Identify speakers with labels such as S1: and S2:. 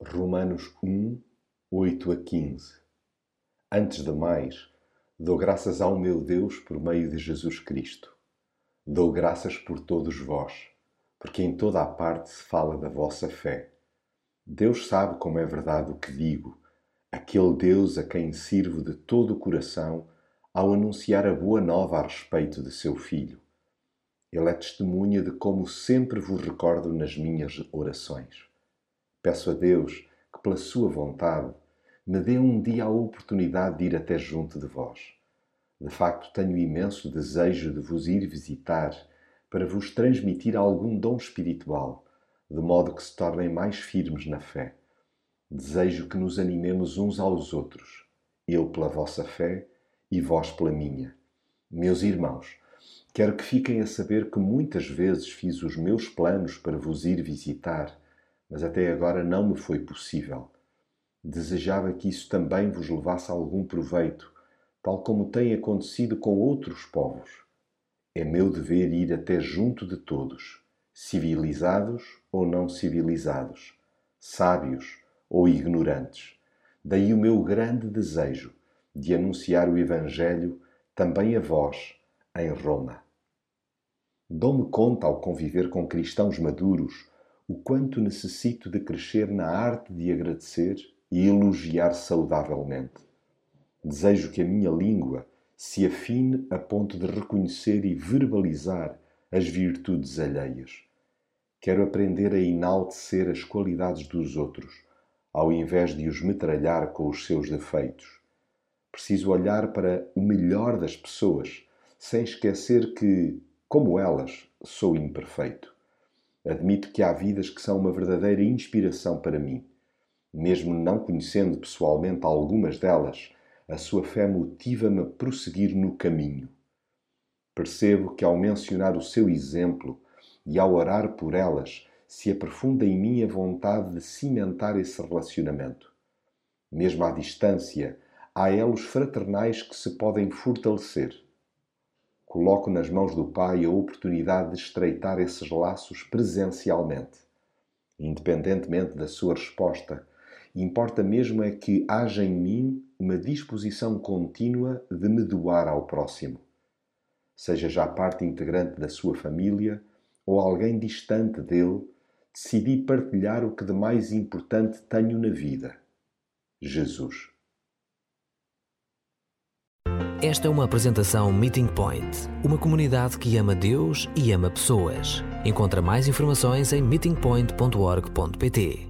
S1: Romanos 1, 8 a 15 Antes de mais, dou graças ao meu Deus por meio de Jesus Cristo. Dou graças por todos vós, porque em toda a parte se fala da vossa fé. Deus sabe como é verdade o que digo, aquele Deus a quem sirvo de todo o coração ao anunciar a boa nova a respeito de seu Filho. Ele é testemunha de como sempre vos recordo nas minhas orações. Peço a Deus que, pela Sua vontade, me dê um dia a oportunidade de ir até junto de vós. De facto, tenho imenso desejo de vos ir visitar para vos transmitir algum dom espiritual, de modo que se tornem mais firmes na fé. Desejo que nos animemos uns aos outros, eu pela vossa fé e vós pela minha. Meus irmãos, quero que fiquem a saber que muitas vezes fiz os meus planos para vos ir visitar mas até agora não me foi possível. Desejava que isso também vos levasse algum proveito, tal como tem acontecido com outros povos. É meu dever ir até junto de todos, civilizados ou não civilizados, sábios ou ignorantes. Daí o meu grande desejo de anunciar o Evangelho também a vós, em Roma. Dou-me conta ao conviver com cristãos maduros o quanto necessito de crescer na arte de agradecer e elogiar saudavelmente. Desejo que a minha língua se afine a ponto de reconhecer e verbalizar as virtudes alheias. Quero aprender a enaltecer as qualidades dos outros, ao invés de os metralhar com os seus defeitos. Preciso olhar para o melhor das pessoas, sem esquecer que, como elas, sou imperfeito. Admito que há vidas que são uma verdadeira inspiração para mim. Mesmo não conhecendo pessoalmente algumas delas, a sua fé motiva-me a prosseguir no caminho. Percebo que ao mencionar o seu exemplo e ao orar por elas, se aprofunda em mim a vontade de cimentar esse relacionamento. Mesmo à distância, há elos fraternais que se podem fortalecer coloco nas mãos do Pai a oportunidade de estreitar esses laços presencialmente. Independentemente da sua resposta, importa mesmo é que haja em mim uma disposição contínua de me doar ao próximo. Seja já parte integrante da sua família ou alguém distante dele, decidi partilhar o que de mais importante tenho na vida: Jesus.
S2: Esta é uma apresentação Meeting Point, uma comunidade que ama Deus e ama pessoas. Encontra mais informações em meetingpoint.org.pt.